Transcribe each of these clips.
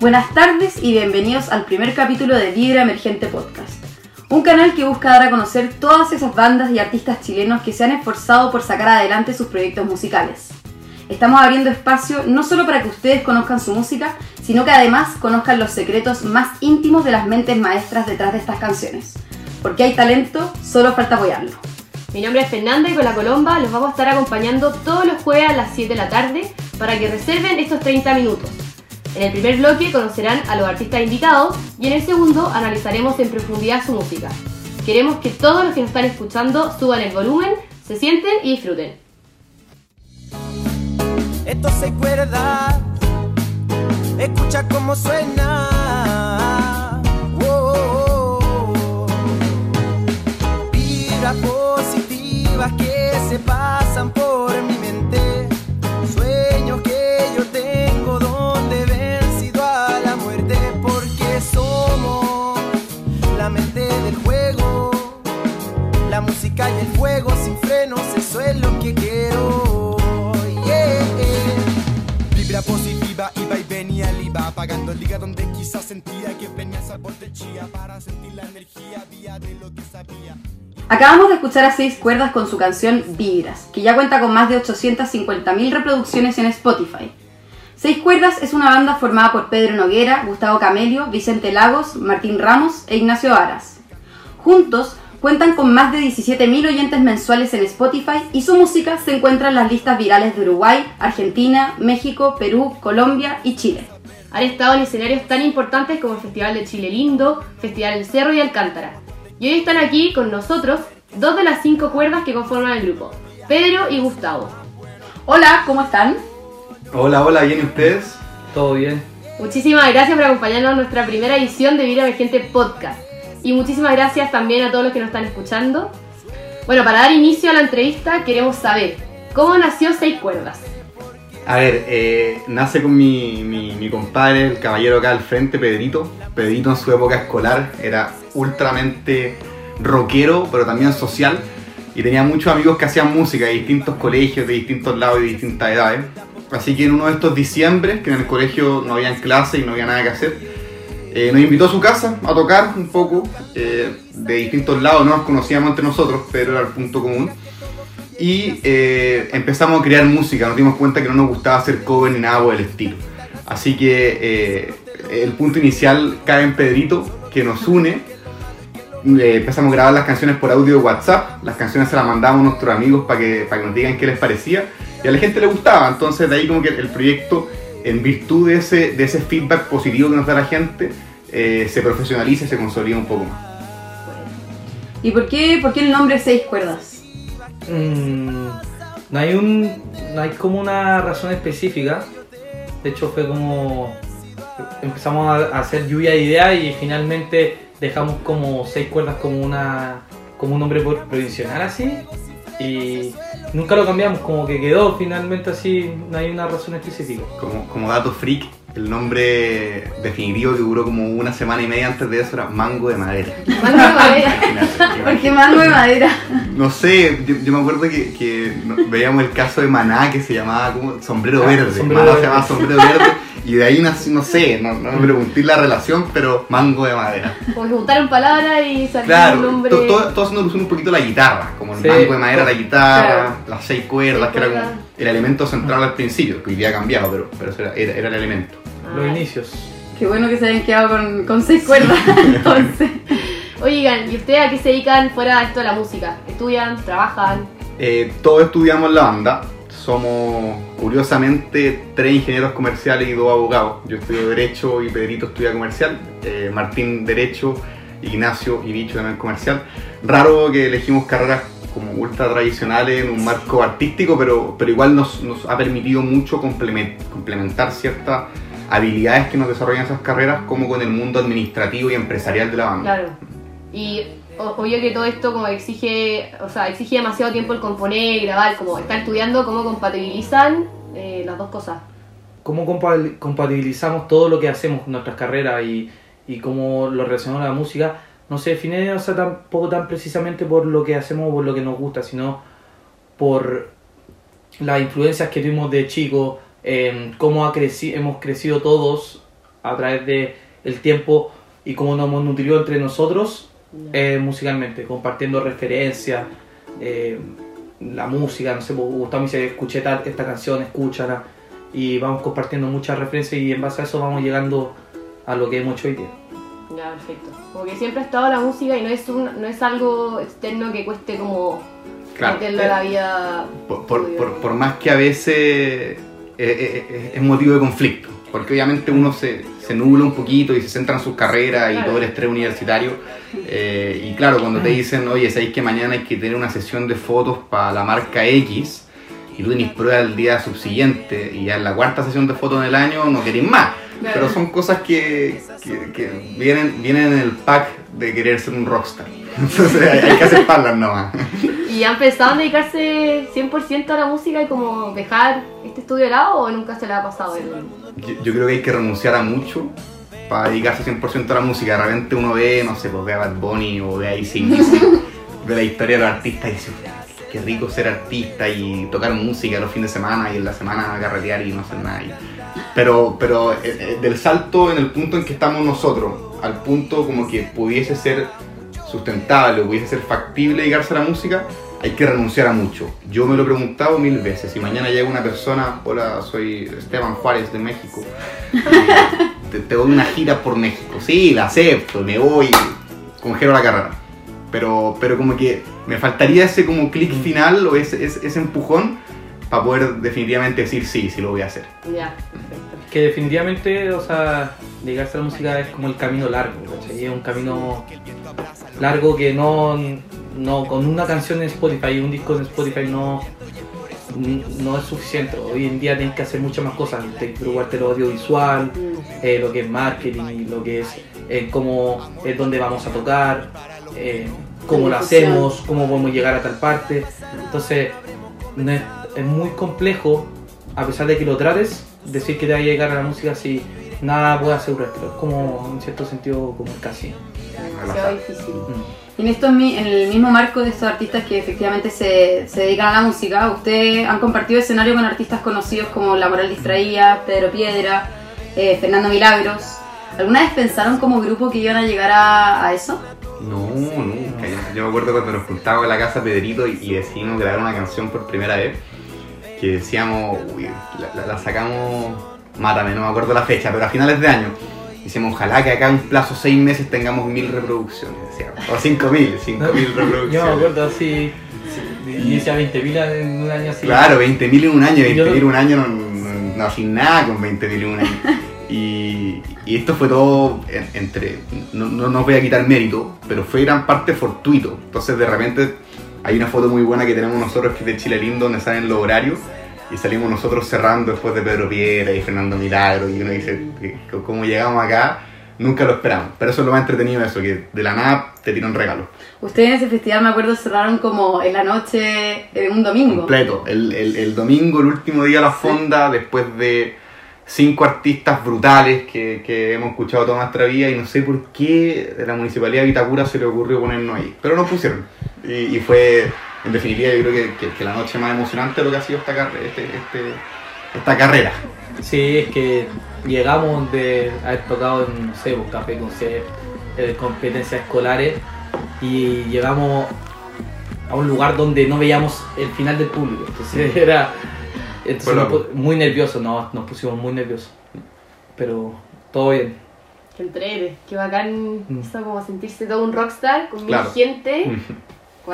Buenas tardes y bienvenidos al primer capítulo de Vibra Emergente Podcast. Un canal que busca dar a conocer todas esas bandas y artistas chilenos que se han esforzado por sacar adelante sus proyectos musicales. Estamos abriendo espacio no solo para que ustedes conozcan su música, sino que además conozcan los secretos más íntimos de las mentes maestras detrás de estas canciones. Porque hay talento, solo falta apoyarlo. Mi nombre es Fernanda y con la Colomba los vamos a estar acompañando todos los jueves a las 7 de la tarde para que reserven estos 30 minutos. En el primer bloque conocerán a los artistas invitados y en el segundo analizaremos en profundidad su música. Queremos que todos los que nos están escuchando suban el volumen, se sienten y disfruten. Escuchar a Seis Cuerdas con su canción Vibras, que ya cuenta con más de 850.000 reproducciones en Spotify. Seis Cuerdas es una banda formada por Pedro Noguera, Gustavo Camelio, Vicente Lagos, Martín Ramos e Ignacio Aras. Juntos cuentan con más de 17.000 oyentes mensuales en Spotify y su música se encuentra en las listas virales de Uruguay, Argentina, México, Perú, Colombia y Chile. Han estado en escenarios tan importantes como el Festival de Chile Lindo, Festival del Cerro y Alcántara. Y hoy están aquí con nosotros dos de las cinco cuerdas que conforman el grupo, Pedro y Gustavo. Hola, ¿cómo están? Hola, hola, ¿bien y ustedes? Todo bien. Muchísimas gracias por acompañarnos en nuestra primera edición de Vida Emergente Podcast. Y muchísimas gracias también a todos los que nos están escuchando. Bueno, para dar inicio a la entrevista queremos saber, ¿cómo nació Seis Cuerdas? A ver, eh, nace con mi, mi, mi compadre, el caballero acá al frente, Pedrito. Pedrito en su época escolar era ultramente rockero, pero también social. Y tenía muchos amigos que hacían música de distintos colegios, de distintos lados y de distintas edades. Así que en uno de estos diciembre, que en el colegio no había clase y no había nada que hacer, eh, nos invitó a su casa a tocar un poco eh, de distintos lados, no nos conocíamos entre nosotros, pero era el punto común. Y eh, empezamos a crear música, nos dimos cuenta que no nos gustaba hacer cover ni nada por el estilo. Así que eh, el punto inicial cae en Pedrito, que nos une. Eh, empezamos a grabar las canciones por audio de WhatsApp, las canciones se las mandamos a nuestros amigos para que, para que nos digan qué les parecía y a la gente le gustaba, entonces de ahí como que el proyecto en virtud de ese, de ese feedback positivo que nos da la gente, eh, se profesionaliza y se consolida un poco más. ¿Y por qué, por qué el nombre Seis Cuerdas? Mm, no hay un. No hay como una razón específica. De hecho fue como. Empezamos a hacer lluvia de ideas y finalmente dejamos como seis cuerdas como una. como un nombre provisional así. Y nunca lo cambiamos, como que quedó finalmente así, no hay una razón específica. Como, como dato freak, el nombre definitivo que duró como una semana y media antes de eso era Mango de Madera. Mango de madera. ¿Por qué mango de madera? No sé, yo, yo me acuerdo que, veíamos el caso de Maná que se llamaba como Sombrero Ah, Verde. Sombrero Maná se Verde. llamaba Sombrero Verde y de ahí nació, no sé, no, no me pregunté la relación, pero Mango de Madera. Como que juntaron palabras y salió Claro, un nombre. to- todo, todo haciendo un poquito a la guitarra, como el Sí. mango de madera, la guitarra, Claro. las seis cuerdas, Seis que era cuerdas. como el elemento central al principio, que hoy día ha cambiado, pero, pero era, era- era el elemento. Los inicios. Qué bueno que se hayan quedado con, con seis cuerdas, entonces. Oigan, ¿y ustedes a qué se dedican fuera de esto de la música? ¿Estudian? ¿Trabajan? Eh, todos estudiamos la banda, somos curiosamente tres ingenieros comerciales y dos abogados. Yo estudio Derecho y Pedrito estudia Comercial, eh, Martín Derecho, Ignacio y Bicho también Comercial. Raro que elegimos carreras como ultra tradicionales en un marco artístico, pero, pero igual nos, nos ha permitido mucho complemen- complementar ciertas habilidades que nos desarrollan esas carreras como con el mundo administrativo y empresarial de la banda. Claro. Y obvio que todo esto como exige, o sea, exige demasiado tiempo el componer, grabar, como estar estudiando, cómo compatibilizan eh, las dos cosas. cómo compa- compatibilizamos todo lo que hacemos nuestras carreras y, y cómo lo relacionamos a la música, no se define o sea, tampoco tan precisamente por lo que hacemos o por lo que nos gusta, sino por las influencias que tuvimos de chicos, em, cómo ha creci- hemos crecido todos a través de el tiempo y cómo nos hemos nutrido entre nosotros eh, musicalmente, compartiendo referencias, eh, la música, no sé, pues, Gustavo me dice, escuché tal- esta canción, escúchala, y vamos compartiendo muchas referencias y en base a eso vamos llegando a lo que hemos hecho hoy día. Ya, perfecto. Como que siempre ha estado la música y no es, un, no es algo externo que cueste como Claro. meterlo a la vida. Por, por- por- por más que a veces eh, eh, eh, es motivo de conflicto, porque obviamente uno se, se nubla un poquito y se centra en sus carreras y todo el estrés universitario. eh, y claro, cuando te dicen, oye, sabéis que mañana hay que tener una sesión de fotos para la marca X y tú tenés prueba el día subsiguiente y ya en la cuarta sesión de fotos del año no queréis más. Claro. Pero son cosas que, que- que vienen, vienen en el pack de querer ser un rockstar. Entonces hay, hay que aceptarlas nomás. ¿Y han pensado en dedicarse 100% a la música y como dejar este estudio de lado o nunca se le ha pasado? el- Yo, yo creo que hay que renunciar a mucho para dedicarse 100% a la música. De repente uno ve, no sé, pues ve a Bad Bunny o ve a AC/DC, ve la historia de los artistas y dice, qué rico ser artista y tocar música los fines de semana y en la semana carretear y no hacer nada. Pero, pero eh, eh, del salto en el punto en que estamos nosotros, al punto como que pudiese ser sustentable o pudiese ser factible dedicarse a la música, hay que renunciar a mucho. Yo me lo he preguntado mil veces. Si mañana llega una persona, hola, soy Esteban Juárez de México, te, te doy una gira por México. Sí, la acepto, me voy, congelo la carrera. Pero, pero como que me faltaría ese como clic final o ese, ese, ese empujón para poder definitivamente decir sí, sí lo voy a hacer. Ya. Que definitivamente, o sea, dedicarse a la música es como el camino largo, ¿cachai? Es un camino largo que no, no con una canción en Spotify y un disco en Spotify no, no es suficiente. Hoy en día tienes que hacer muchas más cosas, tienes que preocuparte lo audiovisual, eh, lo que es marketing, lo que es eh, cómo es dónde vamos a tocar, eh, cómo lo hacemos, cómo podemos llegar a tal parte. Entonces, no es, es muy complejo, a pesar de que lo trates, decir que te va a llegar a la música si nada puede asegurártelo. Es como, en cierto sentido, como el casino. Demasiado difícil. Mm. Y en, estos, mi- en el mismo marco de estos artistas que efectivamente se, se dedican a la música, ustedes han compartido escenario con artistas conocidos como La Moral Distraída, Pedro Piedra, eh, Fernando Milagros. ¿Alguna vez pensaron como grupo que iban a llegar a, a eso? No, nunca. Yo, yo me acuerdo cuando nos juntábamos en la casa Pedrito y, y decidimos grabar una canción por primera vez. Que decíamos, uy, la, la- la sacamos, mátame, no me acuerdo la fecha, pero a finales de año. Decíamos, ojalá que acá en un plazo de seis meses tengamos mil reproducciones, decíamos. O cinco mil, cinco mil reproducciones. Yo me acuerdo así, sí, y decía 20.000 en un año así. Claro, 20.000 en un año, Yo- 20.000 en un año no, no, no sin nada con 20.000 en un año. Y, y esto fue todo en- entre, no, no, no voy a quitar mérito, pero fue gran parte fortuito. Entonces de repente hay una foto muy buena que tenemos nosotros que es de Chile Lindo donde salen los horarios y salimos nosotros cerrando después de Pedro Piedra y Fernando Milagro y uno dice, ¿cómo llegamos acá? Nunca lo esperamos. Pero eso es lo más entretenido eso, que de la nada te tiran regalos. Ustedes en ese festival, me acuerdo, cerraron como en la noche de un domingo. completo. El, el- el domingo, el último día de la fonda, después de cinco artistas brutales que, que hemos escuchado toda nuestra vida y no sé por qué a la municipalidad de Vitacura se le ocurrió ponernos ahí. Pero nos pusieron. Y, y fue, en definitiva, yo creo que, que- la noche más emocionante de lo que ha sido esta, carre- este- este- esta carrera. Sí, es que llegamos de haber tocado en, no sé, café concert, eh, competencias escolares, y llegamos a un lugar donde no veíamos el final del público. Entonces era entonces nos muy nerviosos, no, nos pusimos muy nerviosos. Pero todo bien. Qué entrete, qué bacán Mm. eso como sentirse todo un rockstar con Claro. mil gente.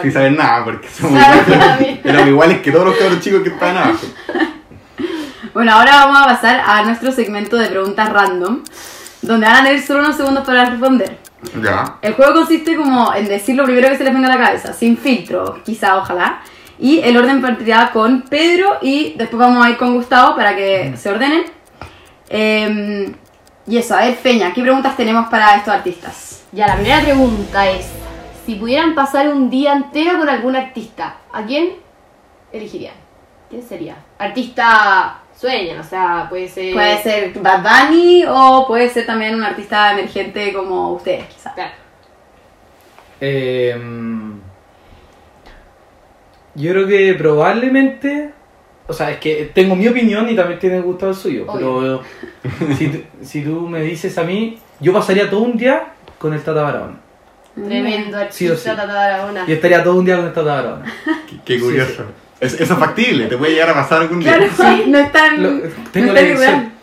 Sin saber nada, porque somos éramos iguales que todos los cabros chicos que estaban abajo. Bueno, ahora vamos a pasar a nuestro segmento de preguntas random, donde van a tener solo unos segundos para responder. Ya. El juego consiste como en decir lo primero que se les venga a la cabeza, sin filtro, quizá, ojalá. Y el orden partirá con Pedro y después vamos a ir con Gustavo para que se ordenen. Eh, y eso, a ver, Feña, ¿qué preguntas tenemos para estos artistas? Ya, la primera pregunta es, si pudieran pasar un día entero con algún artista, ¿a quién elegirían? ¿Quién sería? Artista sueñan, o sea, puede ser... Puede ser Bad Bunny o puede ser también un artista emergente como ustedes, quizá. Claro. Eh, yo creo que probablemente O sea, es que tengo mi opinión y también tiene gusto el suyo. Obvio. Pero si, tú- si tú me dices a mí, yo pasaría todo un día con el Tata Barahona. Tremendo Sí o artista sí. Tata Barahona. Yo estaría todo un día con el Tata Barahona. Qué, qué curioso. Es- eso es factible, te puede llegar a pasar algún día. Claro, sí, no es tan, Lo- no tengo es tan.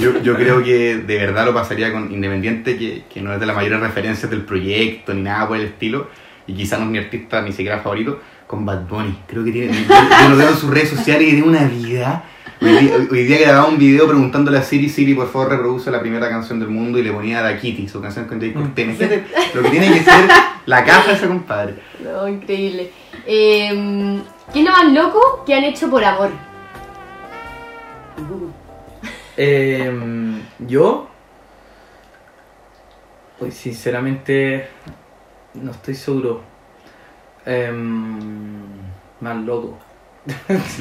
Yo, yo creo que de verdad lo pasaría con Independiente, que, que no es de las mayores referencias del proyecto ni nada por el estilo, y quizá no es mi artista ni siquiera favorito, con Bad Bunny. Creo que tiene. Yo, lo veo en sus redes sociales y tiene una vida. Hoy día, hoy día grababa un video preguntándole a Siri, Siri, por favor reproduce la primera canción del mundo y le ponía a Da Kitty, su canción con Jay Cortez. Imagínate lo que tiene que ser la casa de ese compadre. No, increíble. Eh, ¿Qué es lo más loco que han hecho por amor? Em, yo, pues sinceramente, no estoy seguro. Em, más loco.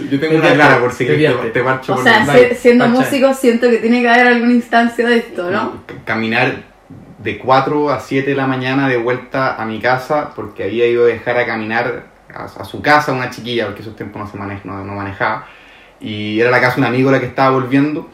Yo tengo una clara por si Te te, marcho O sea, siendo cachai. músico siento que tiene que haber alguna instancia de esto, ¿no? Caminar de 4 a 7 de la mañana de vuelta a mi casa porque había ido a dejar a caminar a, a su casa una chiquilla porque esos tiempos no se manej- no, no manejaba y era la casa de un amigo la que estaba volviendo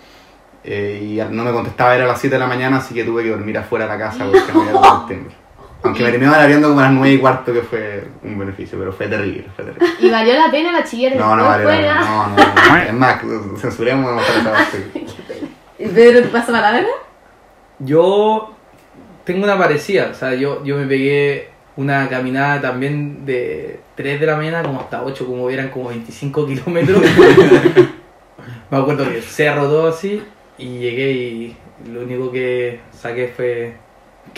eh, y no me contestaba era a las 7 de la mañana así que tuve que dormir afuera de la casa porque no había. aunque me terminaban abriendo como a las 9 y cuarto que fue un beneficio pero fue terrible, fue terrible. ¿Y valió la pena la chillera? no, no vale la pena, no, no, no, es más, censuremos esa parte. ¿Y Pedro te pasa palabra? Yo tengo una parecida, o sea, yo, yo me pegué una caminada también de 3 de la mañana como hasta 8, como eran como 25 kilómetros. me acuerdo que el cerro todo así y llegué y lo único que saqué fue...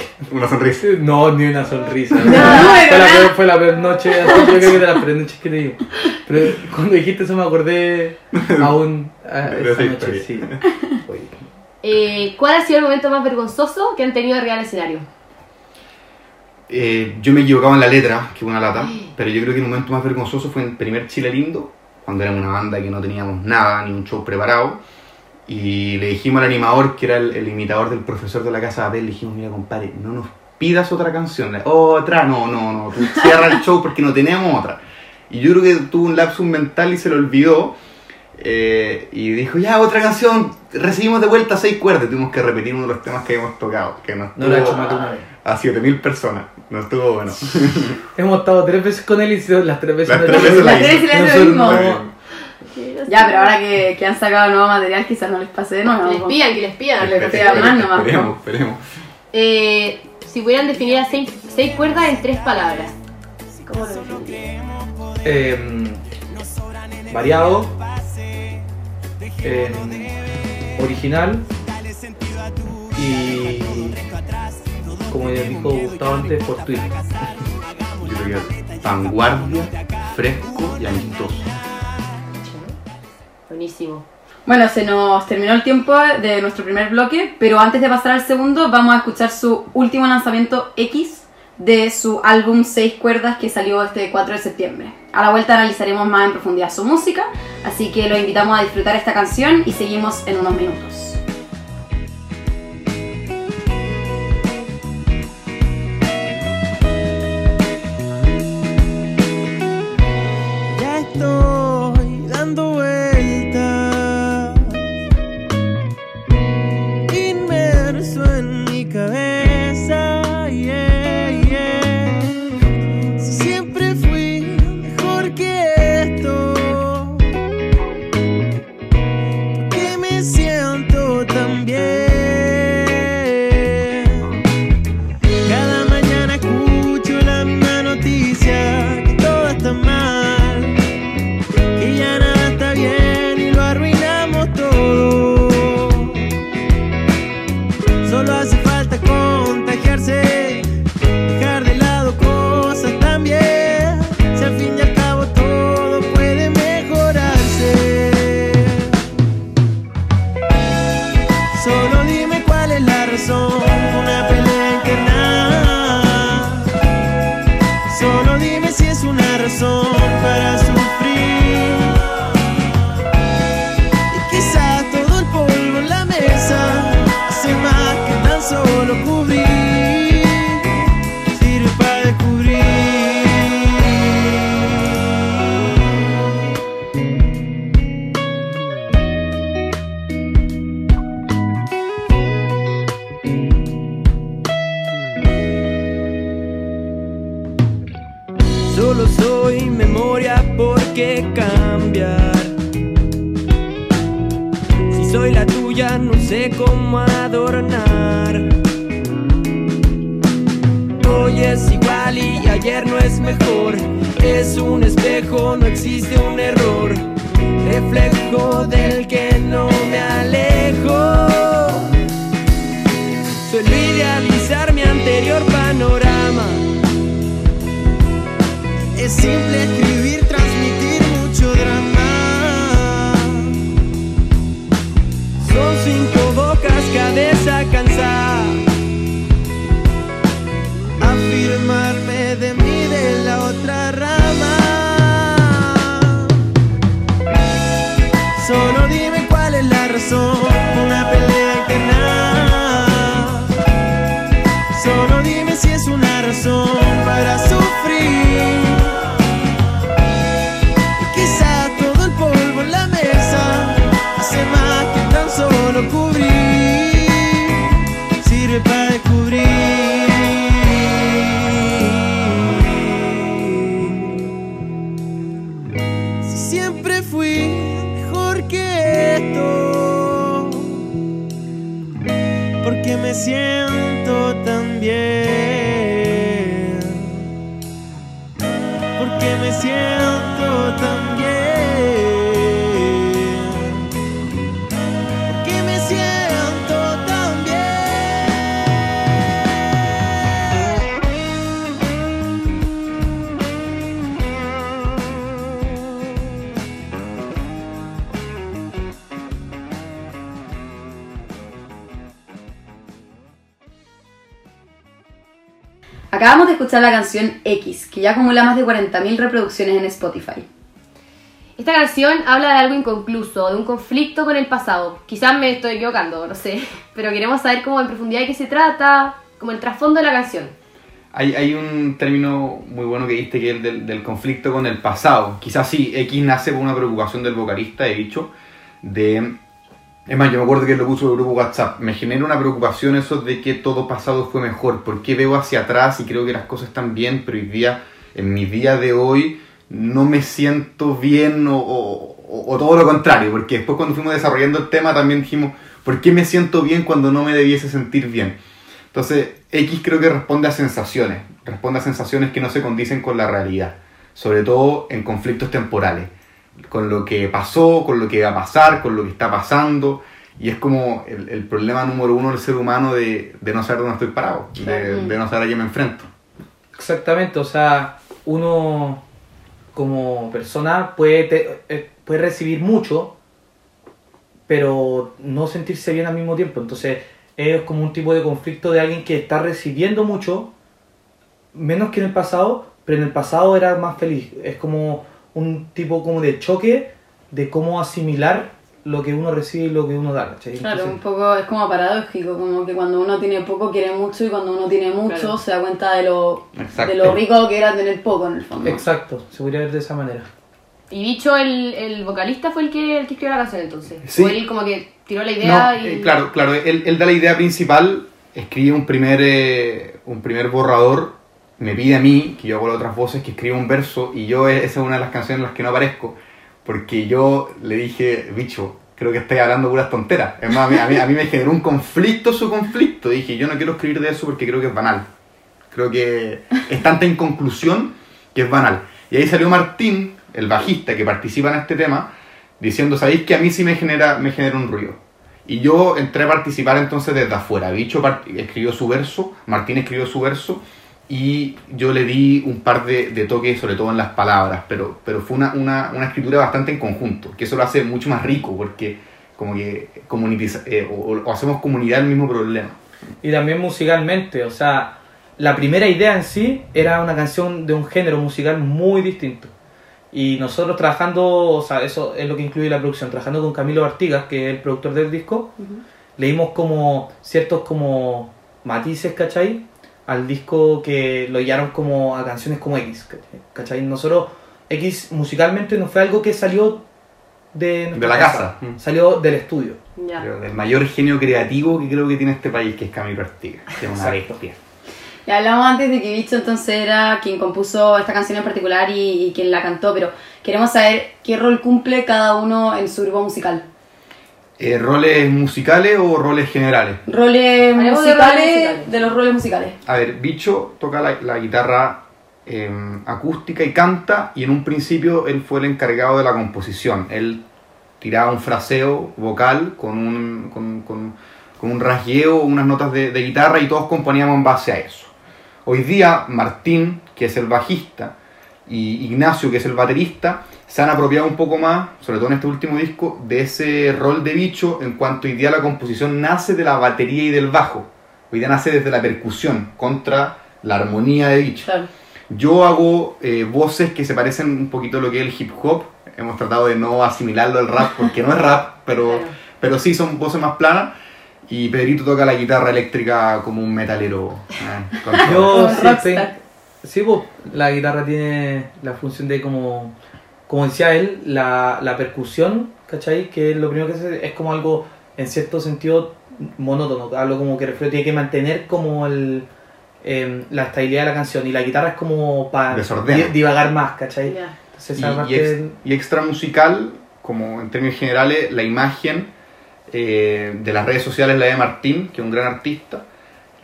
una sonrisa No, ni una sonrisa. No, fue, la peor, fue la peor noche, así, yo creo que de las peores noches que te digo. Pero cuando dijiste eso me acordé aún a esa noche, sí. Eh, ¿Cuál ha sido el momento más vergonzoso que han tenido arriba del escenario? Eh, yo me equivocaba en la letra, que fue una lata, pero yo creo que el momento más vergonzoso fue en el primer Chile Lindo, cuando éramos una banda que no teníamos nada, ni un show preparado, y le dijimos al animador, que era el, el imitador del profesor de la casa de papel, le dijimos, mira compadre, no nos pidas otra canción, otra, no, no, no, tú cierra el show porque no tenemos otra. Y yo creo que tuvo un lapsus mental y se lo olvidó, eh, y dijo, ya, otra canción, recibimos de vuelta seis cuerdas, tuvimos que repetir uno de los temas que habíamos tocado, que nos No lo ha hecho tuvo vez. a 7000 personas, no estuvo bueno. Hemos estado tres veces con él y se- las tres veces Las no tres le- veces la Las Ya, pero ahora que, que han sacado nuevo material quizás no les pase de nuevo. Que les pidan, que les pidan. Le copia más nomás, Esperemos, esperemos. Eh, si pudieran definir a seis, seis cuerdas en tres palabras, ¿cómo lo definirían? Em, variado, em, original y como ya dijo Gustavo antes, fortuito. Yo creo que vanguardia, fresco y amistoso. Bueno, se nos terminó el tiempo de nuestro primer bloque, pero antes de pasar al segundo vamos a escuchar su último lanzamiento X de su álbum Seis Cuerdas que salió este 4 de septiembre. A la vuelta analizaremos más en profundidad su música, así que los invitamos a disfrutar esta canción y seguimos en unos minutos. Porque me siento tan bien, porque me siento escuchar la canción X, que ya acumula más de 40.000 reproducciones en Spotify. Esta canción habla de algo inconcluso, de un conflicto con el pasado. Quizás me estoy equivocando, no sé, pero queremos saber cómo en profundidad de qué se trata, como el trasfondo de la canción. Hay, hay un término muy bueno que diste que es el del, del conflicto con el pasado. Quizás sí, X nace por una preocupación del vocalista, he dicho, de... Es más, yo me acuerdo que lo puso en el grupo WhatsApp. Me genera una preocupación eso de que todo pasado fue mejor. Porque veo hacia atrás y creo que las cosas están bien, pero hoy día, en mi día de hoy, no me siento bien o, o- o todo lo contrario. Porque después cuando fuimos desarrollando el tema también dijimos, ¿por qué me siento bien cuando no me debiese sentir bien? Entonces, X creo que responde a sensaciones, responde a sensaciones que no se condicen con la realidad, sobre todo en conflictos temporales, con lo que pasó, con lo que va a pasar, con lo que está pasando, y es como el, el problema número uno del ser humano de, de no saber dónde estoy parado, de, no saber a quién me enfrento. Exactamente, o sea, uno como persona puede, te- eh, puede recibir mucho, pero no sentirse bien al mismo tiempo. Entonces es como un tipo de conflicto de alguien que está recibiendo mucho, menos que en el pasado, pero en el pasado era más feliz. Es como un tipo como de choque de cómo asimilar lo que uno recibe y lo que uno da. ¿cachai? Claro, Entonces, un poco es como paradójico, como que cuando uno tiene poco quiere mucho y cuando uno tiene mucho Claro. se da cuenta de lo, Exacto. de lo rico que era tener poco en el fondo. Exacto, se podría ver de esa manera. Y Bicho, el, el vocalista, fue el que, el que escribió la canción entonces. Sí. O él como que tiró la idea No, y... eh, claro, claro, él, él da la idea principal, escribe un primer, eh, un primer borrador, me pide a mí, que yo hago las otras voces, que escriba un verso, y yo esa es una de las canciones en las que no aparezco, porque yo le dije, bicho, creo que estáis hablando puras tonteras. Es más, a mí, a mí, me generó un conflicto su conflicto, dije, yo no quiero escribir de eso porque creo que es banal. Creo que es tanta inconclusión que es banal. Y ahí salió Martín, el bajista que participa en este tema, diciendo, ¿sabéis que a mí sí me genera, me genera un ruido? Y yo entré a participar entonces desde afuera. Bicho escribió su verso, Martín escribió su verso, y yo le di un par de, de toques, sobre todo en las palabras, pero, pero fue una, una, una escritura bastante en conjunto, que eso lo hace mucho más rico, porque como que comunitiza- eh, o, o hacemos comunidad el mismo problema. y también musicalmente, o sea, la primera idea en sí era una canción de un género musical muy distinto. Y nosotros trabajando, o sea, eso es lo que incluye la producción, trabajando con Camilo Artigas, que es el productor del disco, leímos como ciertos como matices, ¿cachai? Al disco que lo guiaron como a canciones como X, ¿cachai? Nosotros, X musicalmente no fue algo que salió de, la casa. Mm. salió del estudio. Creo, El mayor genio creativo que creo que tiene este país, que es Camilo Artigas, que es una bestia. Ya hablamos antes de que Bicho entonces era quien compuso esta canción en particular y, y quien la cantó, pero queremos saber qué rol cumple cada uno en su grupo musical. Eh, ¿Roles musicales o roles generales? Roles de musicales, de, los roles musicales. A ver, Bicho toca la, la guitarra eh, acústica y canta, y en un principio él fue el encargado de la composición. Él tiraba un fraseo vocal con un, con, con- con un rasgueo, unas notas de, de guitarra, y todos componíamos en base a eso. Hoy día, Martín, que es el bajista, y Ignacio, que es el baterista, se han apropiado un poco más, sobre todo en este último disco, de ese rol de bicho en cuanto hoy día la composición nace de la batería y del bajo. Hoy día nace desde la percusión contra la armonía de bicho. Claro. Yo hago eh, voces que se parecen un poquito a lo que es el hip hop. Hemos tratado de no asimilarlo al rap porque no es rap, pero, Claro. pero sí son voces más planas. Y Pedrito toca la guitarra eléctrica como un metalero. eh. Yo sí, sí, pues, la guitarra tiene la función de como, como decía él, la, la percusión, ¿cachai? Que lo primero que hace es como algo, en cierto sentido, monótono, algo como que refiero, tiene que mantener como el, em, la estabilidad de la canción y la guitarra es como para divagar más, ¿cachai? Ya. Entonces y, esa y parte ex- del- y extra musical, como en términos generales, la imagen eh, de las redes sociales la de Martín, que es un gran artista.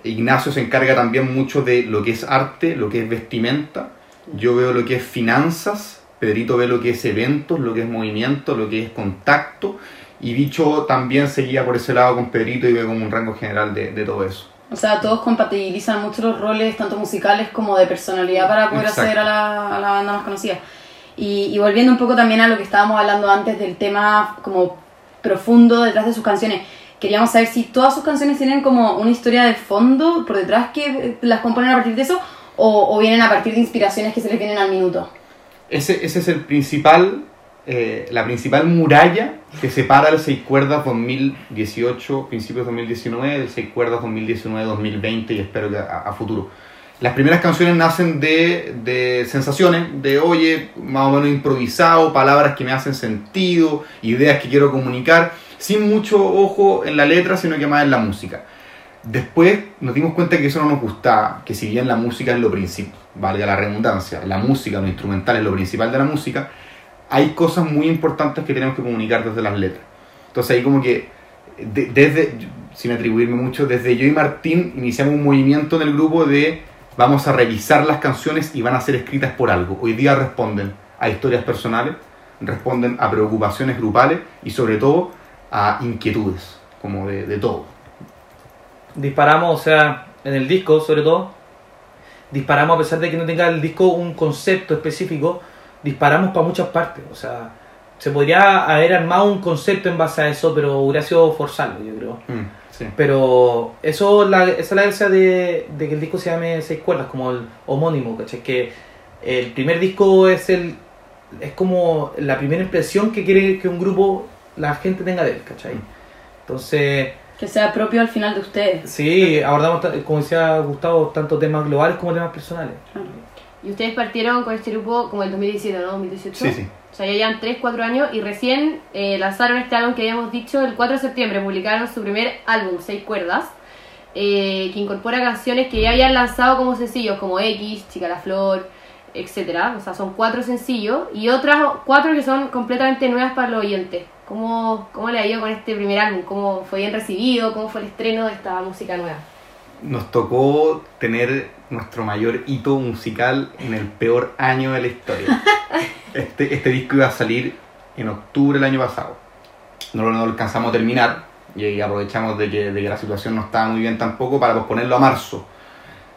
Ignacio se encarga también mucho de lo que es arte, lo que es vestimenta. Yo veo lo que es finanzas, Pedrito ve lo que es eventos, lo que es movimiento, lo que es contacto. Y Bicho también seguía por ese lado con Pedrito y ve como un rango general de, de todo eso. O sea, todos compatibilizan mucho los roles, tanto musicales como de personalidad, para poder Exacto. acceder a la, a la banda más conocida. Y, y volviendo un poco también a lo que estábamos hablando antes del tema como profundo detrás de sus canciones, queríamos saber si todas sus canciones tienen como una historia de fondo por detrás que eh, las componen a partir de eso o, o vienen a partir de inspiraciones que se les vienen al minuto. Ese, ese es el principal, eh, la principal muralla que separa el 6 cuerdas 2018, principios 2019, del 6 cuerdas 2019-2020 y espero que a, a futuro. Las primeras canciones nacen de, de sensaciones, de oye, más o menos improvisado, palabras que me hacen sentido, ideas que quiero comunicar, sin mucho ojo en la letra, sino que más en la música. Después nos dimos cuenta que eso no nos gustaba, que si bien la música es lo principal, valga la redundancia, la música, lo instrumental es lo principal de la música, hay cosas muy importantes que tenemos que comunicar desde las letras. Entonces ahí como que, de- desde, sin atribuirme mucho, desde yo y Martín iniciamos un movimiento en el grupo de vamos a revisar las canciones y van a ser escritas por algo. Hoy día responden a historias personales, responden a preocupaciones grupales y sobre todo a inquietudes, como de todo. Disparamos, o sea, en el disco sobre todo, disparamos a pesar de que no tenga el disco un concepto específico, disparamos para muchas partes, o sea, se podría haber armado un concepto en base a eso, pero hubiera sido forzarlo, yo creo. Mm, sí. Pero eso, la, esa es la gracia de, de que el disco se llame Seis Cuerdas, como el homónimo, ¿cachai? Que el primer disco es el es como la primera impresión que quiere que un grupo, la gente tenga de él, ¿cachai? Entonces, Que sea propio al final de ustedes. sí, abordamos, como decía Gustavo, tanto temas globales como temas personales. Y ustedes partieron con este grupo como el 2017, ¿no? 2018. Sí, sí. O sea, ya llevan 3, 4 años y recién eh, lanzaron este álbum que habíamos dicho el 4 de septiembre. Publicaron su primer álbum, Seis Cuerdas, eh, que incorpora canciones que ya habían lanzado como sencillos, como X, Chica la Flor, etcétera. O sea, son cuatro sencillos y otras cuatro que son completamente nuevas para los oyentes. ¿Cómo, ¿Cómo le ha ido con este primer álbum? ¿Cómo fue bien recibido? ¿Cómo fue el estreno de esta música nueva? Nos tocó tener nuestro mayor hito musical en el peor año de la historia. Este, este disco iba a salir en octubre del año pasado. No lo, no alcanzamos a terminar y aprovechamos de que, de que la situación no estaba muy bien tampoco para posponerlo a marzo.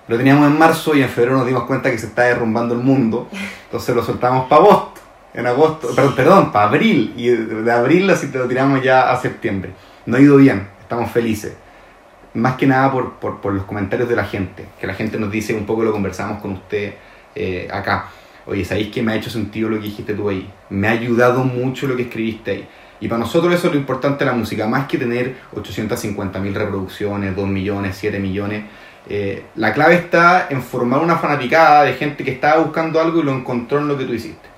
Lo teníamos en marzo y en febrero nos dimos cuenta que se estaba derrumbando el mundo. Entonces lo soltamos para agosto. En agosto, perdón, perdón, para abril. Y de, abril así te lo tiramos ya a septiembre. No ha ido bien, estamos felices. Más que nada por, por, por los comentarios de la gente. Que la gente nos dice, un poco lo conversamos con usted eh, acá. Oye, ¿sabéis que me ha hecho sentido lo que dijiste tú ahí? Me ha ayudado mucho lo que escribiste ahí. Y para nosotros eso es lo importante de la música. Más que tener 850.000 reproducciones, 2 millones, 7 millones. Eh, la clave está en formar una fanaticada de gente que estaba buscando algo y lo encontró en lo que tú hiciste.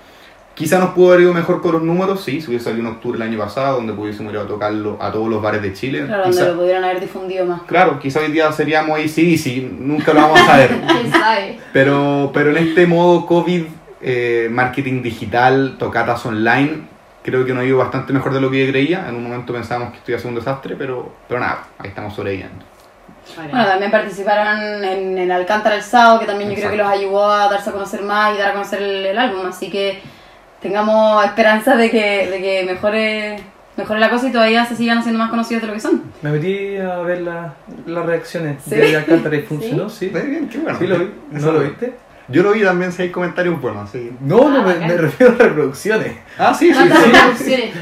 Quizá nos pudo haber ido mejor con los números, sí, si hubiese salido en octubre el año pasado, donde pudiésemos ir a tocarlo a todos los bares de Chile. Claro, Quizá- donde lo pudieron haber difundido más. claro, quizá hoy día seríamos ACDC, nunca lo vamos a ver. ¿Quién sabe? Pero, pero en este modo COVID, eh, marketing digital, tocatas online, creo que nos ha ido bastante mejor de lo que yo creía. En un momento pensábamos que esto iba a ser un desastre, pero, pero nada, ahí estamos sobreviviendo. Bueno, también participaron en, en Alcántara el sábado, que también yo creo que los ayudó a darse a conocer más y dar a conocer el, el álbum. Así que tengamos esperanza de que, de que mejore, mejore la cosa y todavía se sigan haciendo más conocidos de lo que son. Me metí a ver la- las reacciones ¿Sí? de Alcántara y funcionó, sí. Muy bien, qué bueno. Sí lo vi. ¿No lo viste? Yo lo vi también, si hay comentarios buenos, sí. No, no, Ah, me, me refiero a reproducciones. Ah, sí, sí, ¿Cuántas sí.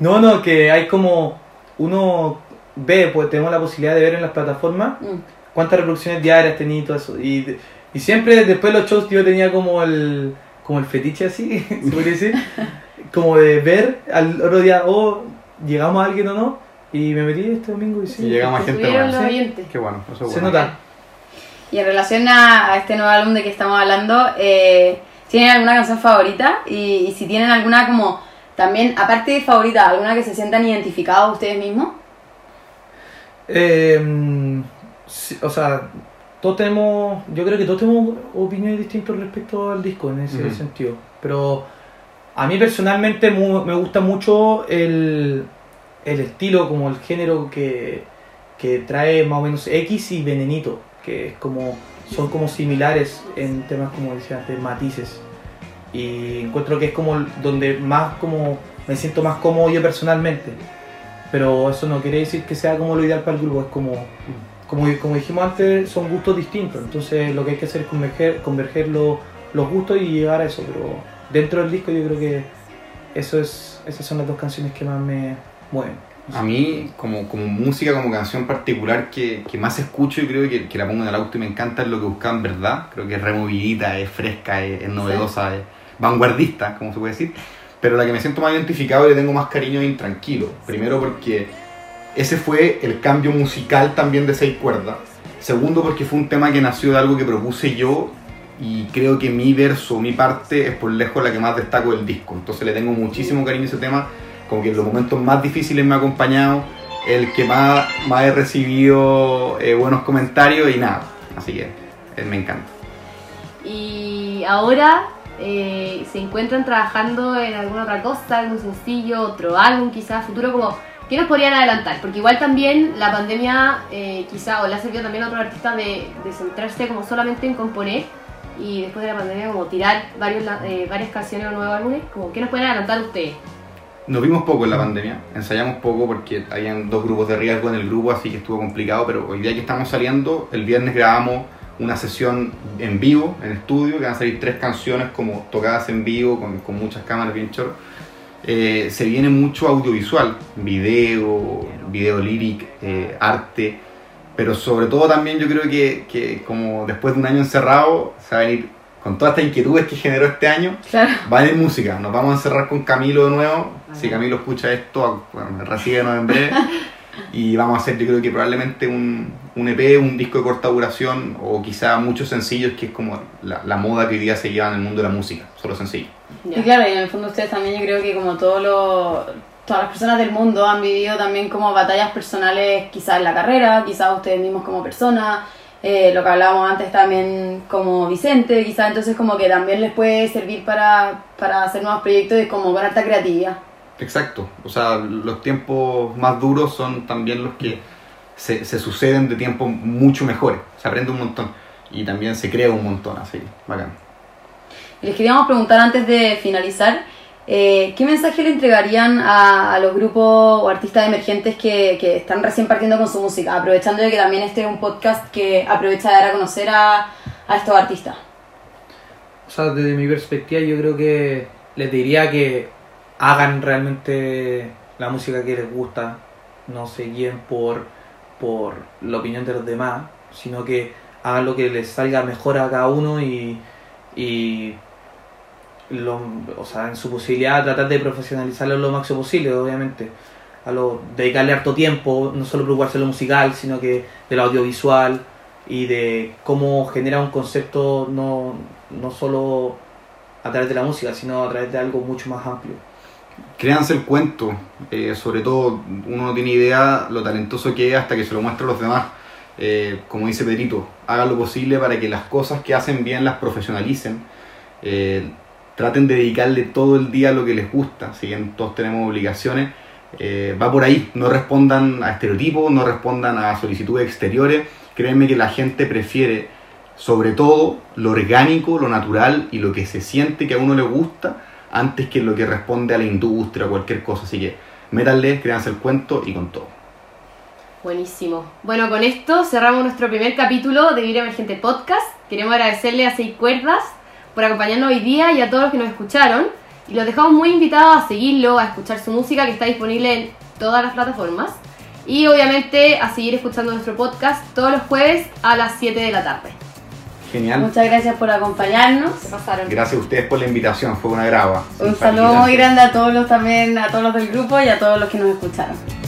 No, no, que hay como. Uno ve, pues tenemos la posibilidad de ver en las plataformas Mm. cuántas reproducciones diarias tenía y todo eso. Y, y siempre después de los shows yo tenía como el. Como el fetiche así, se podría decir. Como de ver al otro día, oh, llegamos a alguien o no. Y me metí este domingo y sí. Y llegamos a gente Subieron los buena. Sí. Qué bueno, eso es Se bueno. nota. Y en relación a, a este nuevo álbum de que estamos hablando, eh, ¿tienen alguna canción favorita? Y, y si tienen alguna como, también, aparte de favorita, alguna que se sientan identificados ustedes mismos. Eh, sí, o sea, todos tenemos, yo creo que todos tenemos opiniones distintas respecto al disco en ese sentido. Pero a mí personalmente mu- me gusta mucho el, el estilo, como el género que, que trae más o menos X y Venenito, que es como, son como similares en temas como decía antes, matices. Y encuentro que es como donde más como me siento más cómodo yo personalmente. Pero eso no quiere decir que sea como lo ideal para el grupo, es como, como, como dijimos antes, son gustos distintos. Entonces lo que hay que hacer es converger, converger lo- los gustos y llegar a eso. Pero dentro del disco yo creo que eso es, esas son las dos canciones que más me mueven. A mí, como, como música, como canción particular que, que más escucho y creo que, que la pongo en el auto y me encanta es lo que buscaba en verdad. Creo que es removidita, es fresca, es, es novedosa, es vanguardista, como se puede decir. Pero la que me siento más identificado y le tengo más cariño es Intranquilo. Primero porque ese fue el cambio musical también de seis cuerdas. Segundo porque fue un tema que nació de algo que propuse yo y creo que mi verso, mi parte es por lejos la que más destaco del disco. Entonces le tengo muchísimo cariño a ese tema, como que en los momentos más difíciles me ha acompañado, el que más, más he recibido eh, buenos comentarios y nada. Así que eh, me encanta. Y ahora eh, se encuentran trabajando en alguna otra cosa, algún sencillo, otro álbum quizás, futuro como... ¿Qué nos podrían adelantar? Porque igual también la pandemia eh, quizá o le ha servido también a otros artistas de, de centrarse como solamente en componer y después de la pandemia como tirar varios, eh, varias canciones o nuevos álbumes. Como, ¿Qué nos pueden adelantar ustedes? Nos vimos poco en la pandemia, ensayamos poco porque habían dos grupos de riesgo en el grupo, así que estuvo complicado, pero hoy día que estamos saliendo, el viernes grabamos una sesión en vivo, en estudio, que van a salir tres canciones como tocadas en vivo, con, con muchas cámaras bien chorro. Eh, se viene mucho audiovisual, video, video lyric, eh, arte, pero sobre todo también yo creo que, que como después de un año encerrado, se va a venir con todas estas inquietudes que generó este año, Claro. Va a venir música, nos vamos a encerrar con Camilo de nuevo. Si Camilo escucha esto, bueno, recíbenos en breve. Y vamos a hacer, yo creo que probablemente un, un EP, un disco de corta duración o quizá muchos sencillos, que es como la, la moda que hoy día se lleva en el mundo de la música, solo sencillo. Y claro, y en el fondo ustedes también yo creo que como todos los todas las personas del mundo han vivido también como batallas personales quizás en la carrera, quizás ustedes mismos como personas, eh, lo que hablábamos antes también como Vicente, quizás entonces como que también les puede servir para, para hacer nuevos proyectos y como con harta creatividad. Exacto, o sea, los tiempos más duros son también los que se, se suceden de tiempos mucho mejores, se aprende un montón y también se crea un montón, así, bacán. Les queríamos preguntar antes de finalizar, eh, ¿qué mensaje le entregarían a, los grupos o artistas emergentes que, que están recién partiendo con su música? Aprovechando de que también este es un podcast que aprovecha de dar a conocer a, estos artistas. O sea, desde mi perspectiva yo creo que les diría que hagan realmente la música que les gusta, no se guíen por, por la opinión de los demás, sino que hagan lo que les salga mejor a cada uno y lo- o sea, en su posibilidad tratar de profesionalizarlo lo máximo posible, obviamente. A lo, dedicarle harto tiempo, no solo preocuparse de lo musical, sino que de lo audiovisual y de cómo genera un concepto no, no solo a través de la música, sino a través de algo mucho más amplio. Créanse el cuento, eh, sobre todo uno no tiene idea lo talentoso que es hasta que se lo muestra a los demás. Eh, como dice Pedrito, hagan lo posible para que las cosas que hacen bien las profesionalicen. Eh, traten de dedicarle todo el día a lo que les gusta, si bien todos tenemos obligaciones. eh, va por ahí, no respondan a estereotipos, no respondan a solicitudes exteriores. Créanme que la gente prefiere, sobre todo, lo orgánico, lo natural y lo que se siente que a uno le gusta, antes que lo que responde a la industria o cualquier cosa. Así que métanle, créanse el cuento y con todo. Buenísimo. Bueno, con esto cerramos nuestro primer capítulo de Vibra Emergente Podcast. Queremos agradecerle a Seis Cuerdas por acompañarnos hoy día y a todos los que nos escucharon. Y los dejamos muy invitados a seguirlo, a escuchar su música que está disponible en todas las plataformas. Y obviamente a seguir escuchando nuestro podcast todos los jueves a las 7 de la tarde. Genial. Muchas gracias por acompañarnos. Se pasaron. Gracias a ustedes por la invitación, fue una grava. Un saludo muy grande a todos los también, a todos los del grupo y a todos los que nos escucharon.